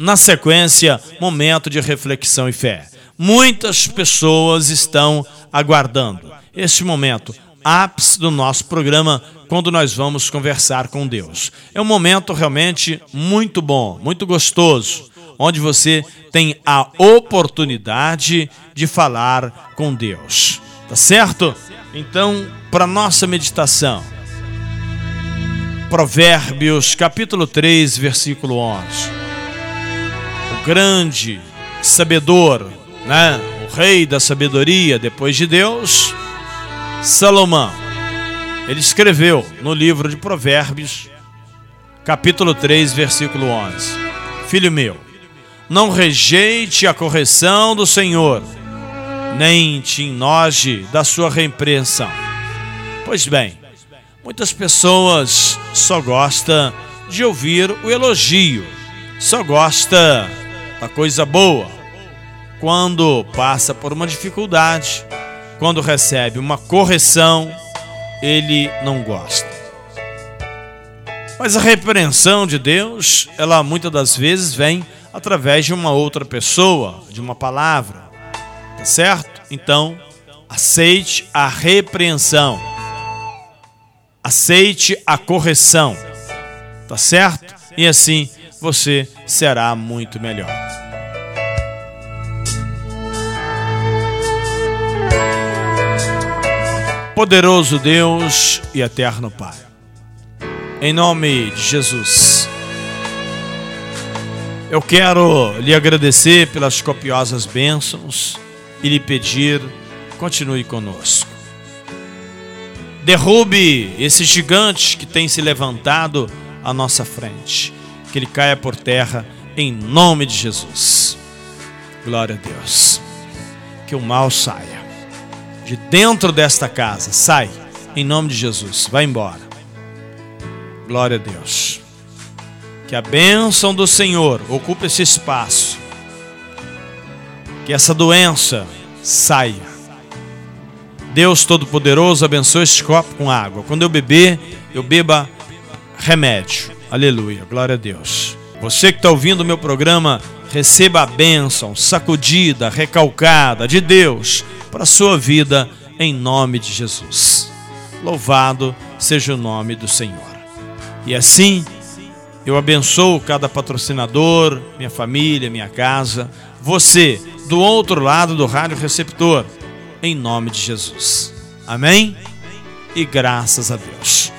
Na sequência, momento de reflexão e fé. Muitas pessoas estão aguardando este momento, ápice do nosso programa, quando nós vamos conversar com Deus. É um momento realmente muito bom, muito gostoso, onde você tem a oportunidade de falar com Deus. Tá certo? Então, para nossa meditação, Provérbios capítulo 3, versículo 11 grande sabedor, né? o rei da sabedoria depois de Deus, Salomão. Ele escreveu no livro de Provérbios, capítulo 3, versículo 11: Filho meu, não rejeite a correção do Senhor, nem te enoje da sua repreensão. Pois bem, muitas pessoas só gostam de ouvir o elogio, só gosta da coisa boa. Quando passa por uma dificuldade, quando recebe uma correção, ele não gosta. Mas a repreensão de Deus, ela muitas das vezes vem através de uma outra pessoa, de uma palavra. Tá certo? Então, aceite a repreensão. Aceite a correção. Tá certo? E assim você será muito melhor. Poderoso Deus e eterno Pai, em nome de Jesus, eu quero lhe agradecer pelas copiosas bênçãos e lhe pedir, continue conosco. Derrube esse gigante que tem se levantado à nossa frente que ele caia por terra em nome de Jesus. Glória a Deus. Que o mal saia de dentro desta casa. Sai em nome de Jesus. Vai embora. Glória a Deus. Que a bênção do Senhor ocupe esse espaço. Que essa doença saia. Deus Todo-Poderoso abençoe este copo com água. Quando eu beber, eu beba remédio Aleluia, glória a Deus. Você que está ouvindo o meu programa, receba a bênção sacudida, recalcada de Deus para a sua vida, em nome de Jesus. Louvado seja o nome do Senhor. E assim, eu abençoo cada patrocinador, minha família, minha casa, você do outro lado do rádio receptor, em nome de Jesus. Amém? E graças a Deus.